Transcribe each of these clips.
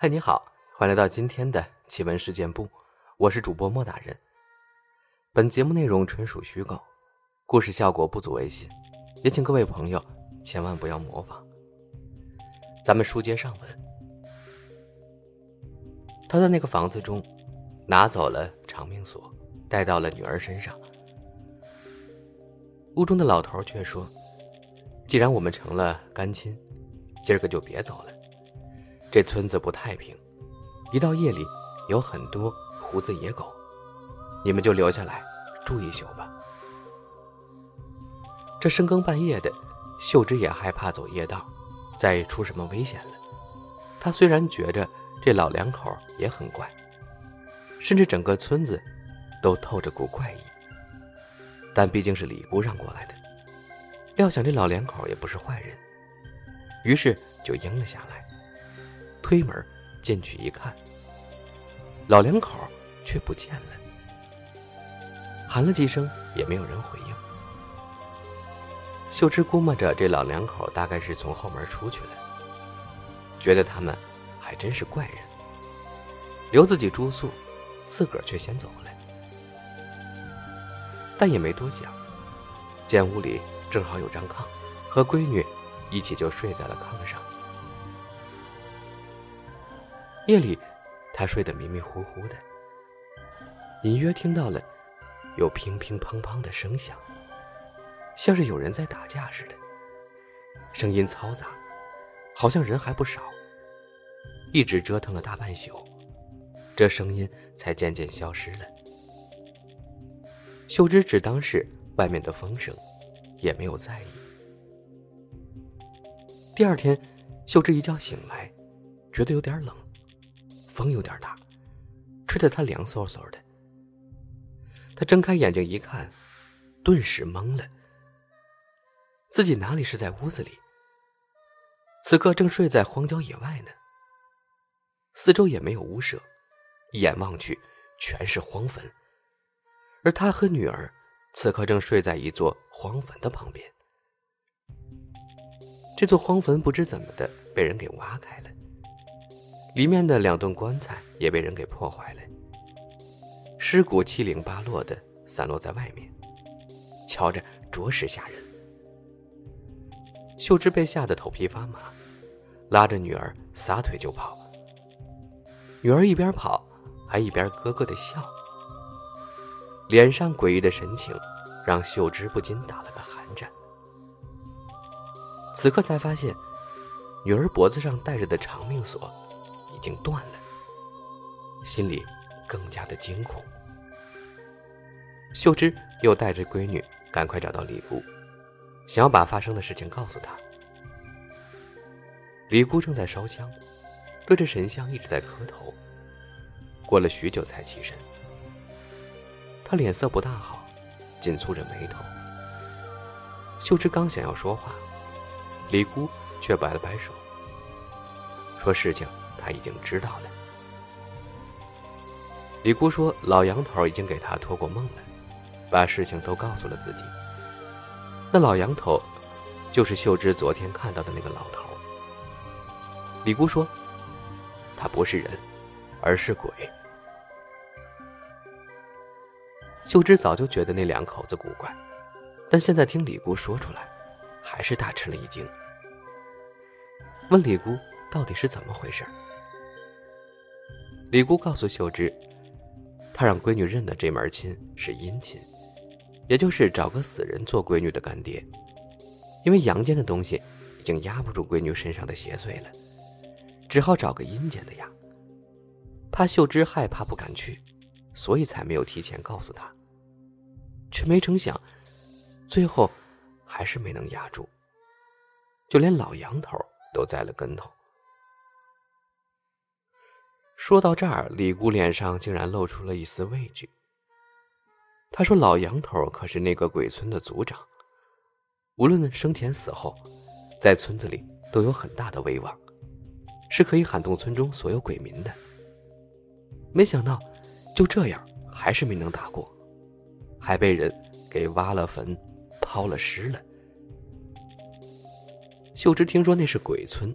嗨，你好，欢迎来到今天的奇闻事件部，我是主播莫大人。本节目内容纯属虚构，故事效果不足为信，也请各位朋友千万不要模仿。咱们书接上文，他在那个房子中拿走了长命锁，带到了女儿身上。屋中的老头却说：“既然我们成了干亲，今儿个就别走了。”这村子不太平，一到夜里有很多胡子野狗，你们就留下来住一宿吧。这深更半夜的，秀芝也害怕走夜道，再出什么危险了。她虽然觉着这老两口也很怪，甚至整个村子都透着股怪异，但毕竟是李姑让过来的，料想这老两口也不是坏人，于是就应了下来。推门进去一看，老两口却不见了，喊了几声也没有人回应。秀芝估摸着这老两口大概是从后门出去了，觉得他们还真是怪人，留自己住宿，自个儿却先走了。但也没多想，见屋里正好有张炕，和闺女一起就睡在了炕上。夜里，他睡得迷迷糊糊的，隐约听到了有乒乒乓乓的声响，像是有人在打架似的，声音嘈杂，好像人还不少。一直折腾了大半宿，这声音才渐渐消失了。秀芝只当是外面的风声，也没有在意。第二天，秀芝一觉醒来，觉得有点冷。风有点大，吹得他凉飕飕的。他睁开眼睛一看，顿时懵了。自己哪里是在屋子里？此刻正睡在荒郊野外呢。四周也没有屋舍，一眼望去全是荒坟。而他和女儿此刻正睡在一座荒坟的旁边。这座荒坟不知怎么的被人给挖开了。里面的两顿棺材也被人给破坏了，尸骨七零八落的散落在外面，瞧着着实吓人。秀芝被吓得头皮发麻，拉着女儿撒腿就跑。女儿一边跑，还一边咯咯的笑，脸上诡异的神情让秀芝不禁打了个寒战。此刻才发现，女儿脖子上戴着的长命锁。已经断了，心里更加的惊恐。秀芝又带着闺女赶快找到李姑，想要把发生的事情告诉她。李姑正在烧香，对着神像一直在磕头。过了许久才起身，她脸色不大好，紧蹙着眉头。秀芝刚想要说话，李姑却摆了摆手，说事情。他已经知道了。李姑说：“老杨头已经给他托过梦了，把事情都告诉了自己。那老杨头，就是秀芝昨天看到的那个老头。”李姑说：“他不是人，而是鬼。”秀芝早就觉得那两口子古怪，但现在听李姑说出来，还是大吃了一惊。问李姑到底是怎么回事？李姑告诉秀芝，她让闺女认的这门亲是阴亲，也就是找个死人做闺女的干爹。因为阳间的东西已经压不住闺女身上的邪祟了，只好找个阴间的呀。怕秀芝害怕不敢去，所以才没有提前告诉她。却没成想，最后还是没能压住，就连老杨头都栽了跟头。说到这儿，李姑脸上竟然露出了一丝畏惧。她说：“老杨头可是那个鬼村的族长，无论生前死后，在村子里都有很大的威望，是可以喊动村中所有鬼民的。没想到，就这样还是没能打过，还被人给挖了坟，抛了尸了。”秀芝听说那是鬼村，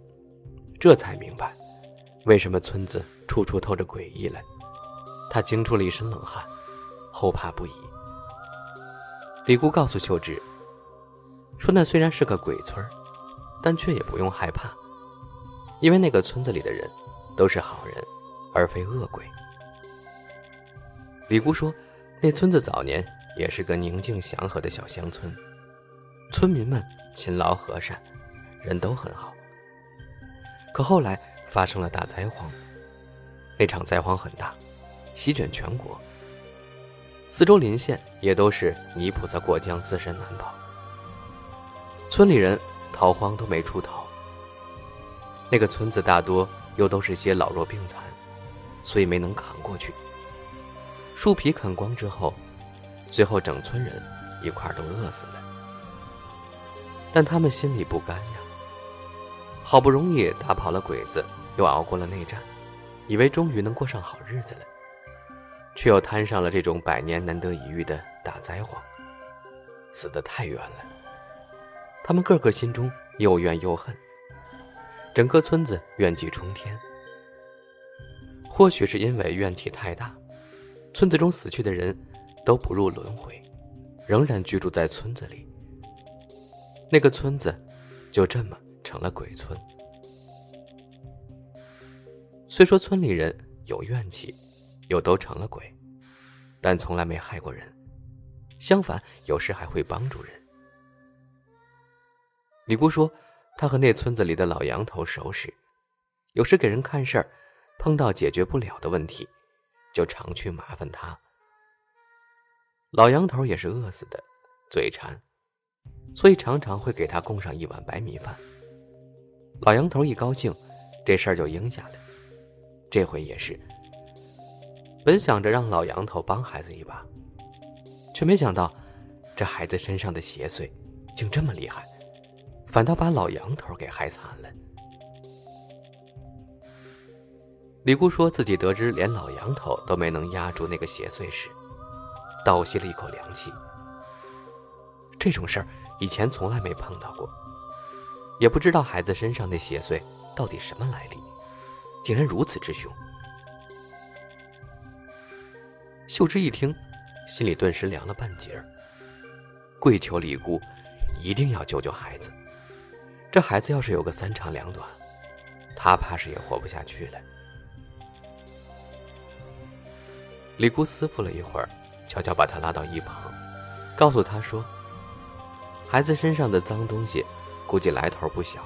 这才明白。为什么村子处处透着诡异来？他惊出了一身冷汗，后怕不已。李姑告诉秀芝，说那虽然是个鬼村但却也不用害怕，因为那个村子里的人都是好人，而非恶鬼。李姑说，那村子早年也是个宁静祥和的小乡村，村民们勤劳和善，人都很好。可后来发生了大灾荒，那场灾荒很大。席卷全国，四周邻县也都是泥菩萨过江，自身难保。村里人逃荒都没处逃。那个村子大多又都是些老弱病残，所以没能扛过去。树皮啃光之后，最后整村人一块都饿死了。但他们心里不甘呀，好不容易打跑了鬼子，又熬过了内战，以为终于能过上好日子了。却又摊上了这种百年难得一遇的大灾荒，死得太冤了。他们个个心中又怨又恨，整个村子怨气冲天。或许是因为怨气太大，村子中死去的人都不入轮回，仍然居住在村子里。那个村子就这么成了鬼村。虽说村里人有怨气。又都成了鬼，但从来没害过人，相反，有时还会帮助人。李姑说，她和那村子里的老杨头熟识，有时给人看事儿，碰到解决不了的问题，就常去麻烦他。老杨头也是饿死的，嘴馋，所以常常会给他供上一碗白米饭。老杨头一高兴，这事儿就应下了。这回也是。本想着让老杨头帮孩子一把，却没想到，这孩子身上的邪祟竟这么厉害，反倒把老杨头给害惨了。李姑说自己得知连老杨头都没能压住那个邪祟时，倒吸了一口凉气。这种事儿以前从来没碰到过，也不知道孩子身上那邪祟到底什么来历，竟然如此之凶。秀芝一听，心里顿时凉了半截儿。跪求李姑，一定要救救孩子。这孩子要是有个三长两短，她怕是也活不下去了。李姑思忖了一会儿，悄悄把他拉到一旁，告诉他说：“孩子身上的脏东西，估计来头不小，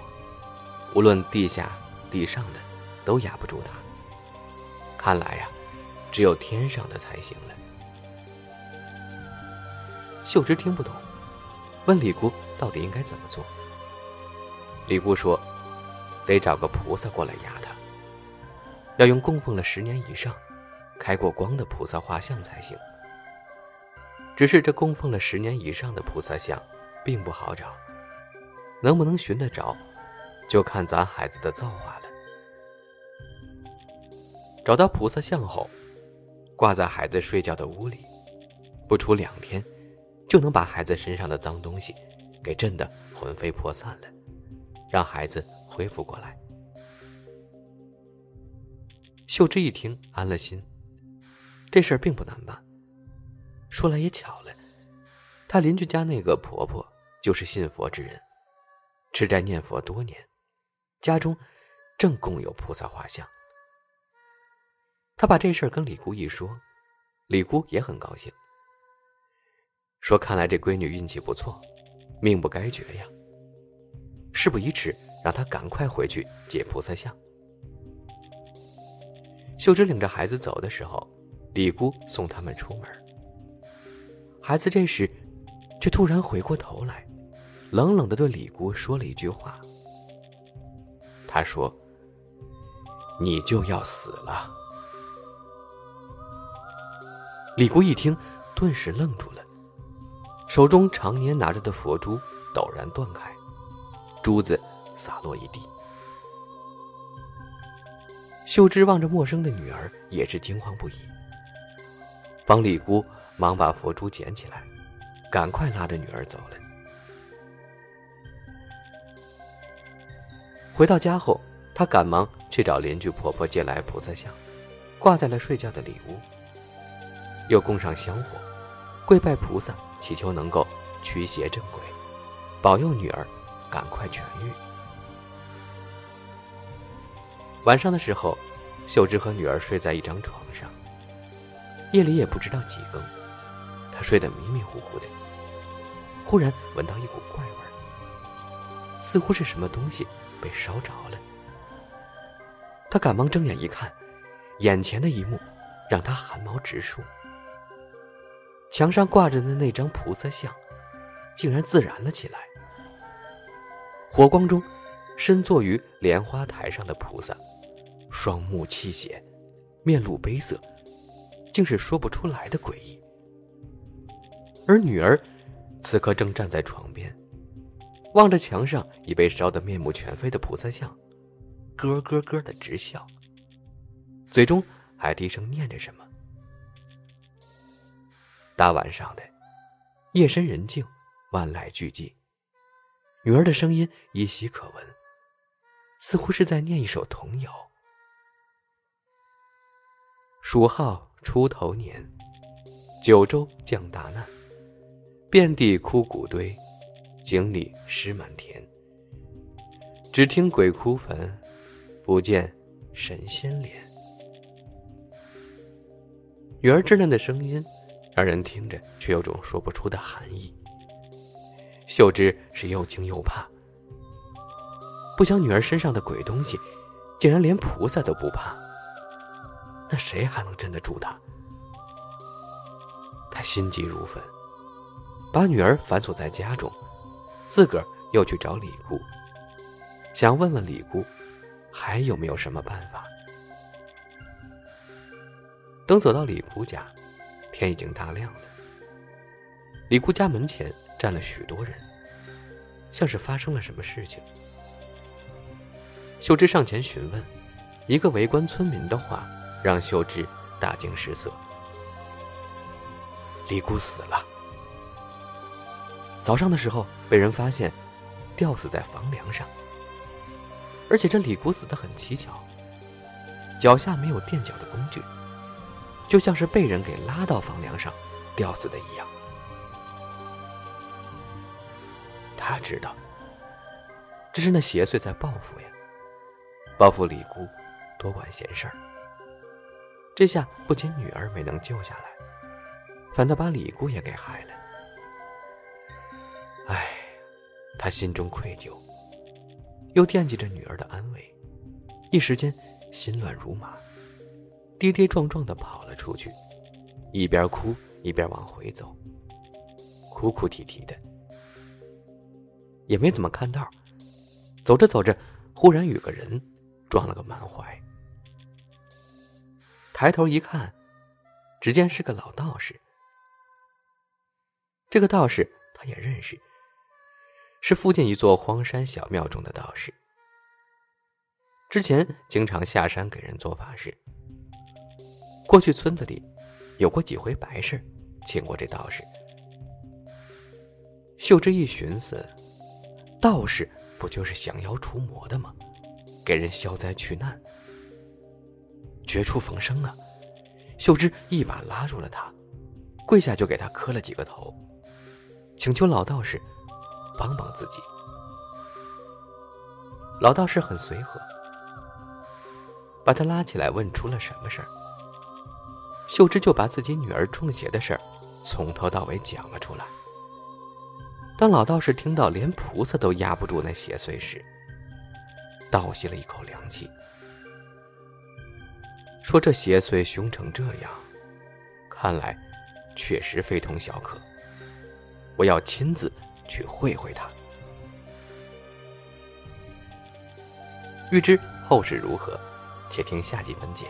无论地下、地上的，都压不住他。看来呀。”只有天上的才行了。秀芝听不懂，问李姑到底应该怎么做。李姑说：“得找个菩萨过来压他，要用供奉了十年以上、开过光的菩萨画像才行。只是这供奉了十年以上的菩萨像，并不好找，能不能寻得着，就看咱孩子的造化了。找到菩萨像后。”挂在孩子睡觉的屋里，不出两天，就能把孩子身上的脏东西给震得魂飞魄散了，让孩子恢复过来。秀芝一听，安了心，这事儿并不难办。说来也巧了，她邻居家那个婆婆就是信佛之人，吃斋念佛多年，家中正供有菩萨画像。他把这事儿跟李姑一说，李姑也很高兴，说：“看来这闺女运气不错，命不该绝呀。”事不宜迟，让她赶快回去解菩萨像。秀芝领着孩子走的时候，李姑送他们出门。孩子这时却突然回过头来，冷冷的对李姑说了一句话：“他说，你就要死了。”李姑一听，顿时愣住了，手中常年拿着的佛珠陡然断开，珠子洒落一地。秀芝望着陌生的女儿，也是惊慌不已。帮李姑忙把佛珠捡起来，赶快拉着女儿走了。回到家后，她赶忙去找邻居婆婆借来菩萨像，挂在了睡觉的里屋，又供上香火，跪拜菩萨，祈求能够驱邪镇鬼，保佑女儿赶快痊愈。晚上的时候，秀芝和女儿睡在一张床上。夜里也不知道几更，她睡得迷迷糊糊的，忽然闻到一股怪味儿，似乎是什么东西被烧着了。他赶忙睁眼一看，眼前的一幕让他汗毛直竖：墙上挂着的那张菩萨像，竟然自燃了起来。火光中，身坐于莲花台上的菩萨。双目泣血，面露悲色，竟是说不出来的诡异。而女儿此刻正站在床边，望着墙上已被烧得面目全非的菩萨像，咯咯咯的直笑，嘴中还低声念着什么。大晚上的，夜深人静，万籁俱寂，女儿的声音依稀可闻，似乎是在念一首童谣。蜀号出头年，九州降大难，遍地枯骨堆，井里尸满田。只听鬼哭坟，不见神仙脸。女儿稚嫩的声音，让人听着却有种说不出的寒意。秀芝是又惊又怕，不想女儿身上的鬼东西，竟然连菩萨都不怕。那谁还能镇得住她？他心急如焚，把女儿反锁在家中，自个儿又去找李姑，想问问李姑还有没有什么办法。等走到李姑家，天已经大亮了。李姑家门前站了许多人，像是发生了什么事情。秀芝上前询问，一个围观村民的话。让秀芝大惊失色。李姑死了，早上的时候被人发现吊死在房梁上，而且这李姑死的很蹊跷，脚下没有垫脚的工具，就像是被人给拉到房梁上吊死的一样。他知道，这是那邪祟在报复呀，报复李姑多管闲事儿。这下不仅女儿没能救下来，反倒把李姑也给害了。唉，他心中愧疚，又惦记着女儿的安危，一时间心乱如麻，跌跌撞撞的跑了出去，一边哭一边往回走，哭哭啼啼的，也没怎么看道。走着走着，忽然与个人撞了个满怀。抬头一看，只见是个老道士。这个道士他也认识，是附近一座荒山小庙中的道士。之前经常下山给人做法事。过去村子里有过几回白事，请过这道士。秀芝一寻思，道士不就是降妖除魔的吗？给人消灾去难。绝处逢生啊！秀芝一把拉住了他，跪下就给他磕了几个头，请求老道士帮帮自己。老道士很随和，把他拉起来问出了什么事儿。秀芝就把自己女儿中邪的事儿从头到尾讲了出来。当老道士听到连菩萨都压不住那邪祟时，倒吸了一口凉气。说这邪祟凶成这样，看来确实非同小可。我要亲自去会会他。欲知后事如何，且听下集分解。